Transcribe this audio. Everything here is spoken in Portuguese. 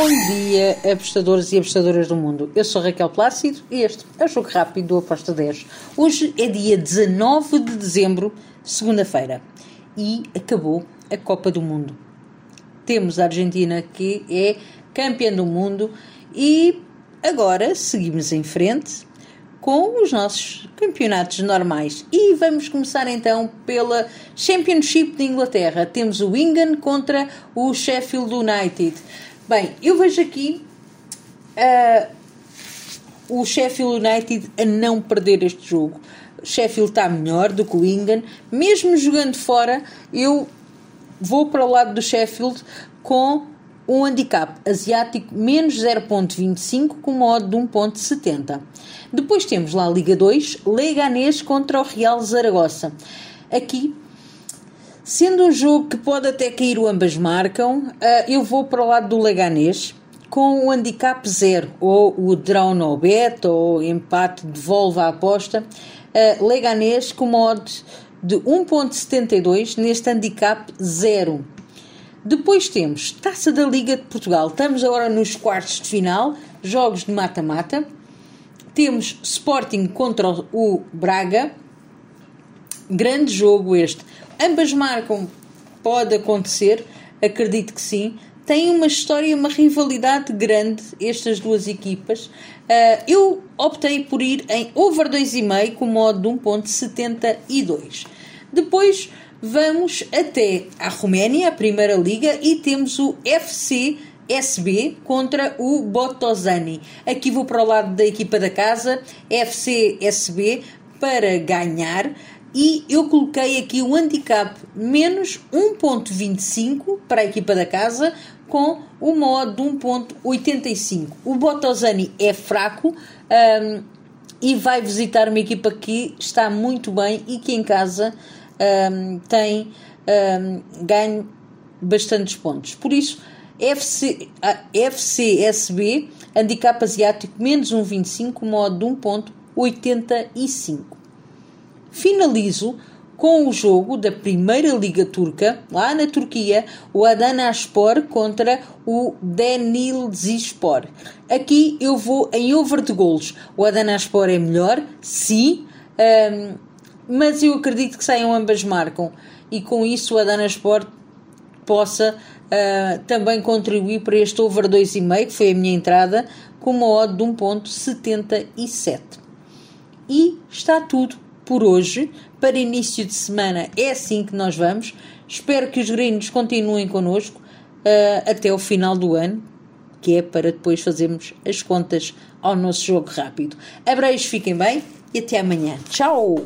Bom dia, apostadores e apostadoras do mundo. Eu sou Raquel Plácido e este é o Jogo Rápido do Aposta 10. Hoje é dia 19 de dezembro, segunda-feira, e acabou a Copa do Mundo. Temos a Argentina que é campeã do mundo e agora seguimos em frente com os nossos campeonatos normais. E vamos começar então pela Championship de Inglaterra. Temos o Wigan contra o Sheffield United. Bem, eu vejo aqui uh, o Sheffield United a não perder este jogo. O Sheffield está melhor do que o Wigan. Mesmo jogando fora, eu vou para o lado do Sheffield com um handicap asiático menos 0.25 com modo de 1.70. Depois temos lá a Liga 2, Leganês contra o Real Zaragoza. Aqui, sendo um jogo que pode até cair o ambas marcam, eh, eu vou para o lado do Leganês com o handicap 0, ou o draw no bet, ou empate devolve a aposta. Uh, Leganês com modo de 1.72 neste handicap 0. Depois temos Taça da Liga de Portugal. Estamos agora nos quartos de final, jogos de mata-mata. Temos Sporting contra o Braga. Grande jogo este. Ambas marcam, pode acontecer, acredito que sim. Tem uma história, uma rivalidade grande, estas duas equipas. Uh, eu optei por ir em over 2,5 com modo de 1.72. Depois vamos até a Roménia, a Primeira Liga, e temos o FC SB contra o Bottosani. Aqui vou para o lado da equipa da casa, FC SB, para ganhar. E eu coloquei aqui o handicap menos 1.25 para a equipa da casa, com o modo de 1.85. O Bottosani é fraco um, e vai visitar uma equipa que está muito bem e que em casa um, tem um, ganho bastantes pontos. Por isso, FC, FCSB, handicap asiático menos 1,25, modo de 1,85. Finalizo com o jogo da Primeira Liga Turca, lá na Turquia, o Adanaspor contra o Denizlispor. Aqui eu vou em over de golos. O Adanaspor é melhor, sim, um, mas eu acredito que saiam ambas marcam e com isso o Adana Sport possa uh, também contribuir para este over 2,5 que foi a minha entrada com uma odd de 1.77 e está tudo por hoje para início de semana é assim que nós vamos espero que os gringos continuem connosco uh, até o final do ano que é para depois fazermos as contas ao nosso jogo rápido. Abreios, fiquem bem e até amanhã. Tchau!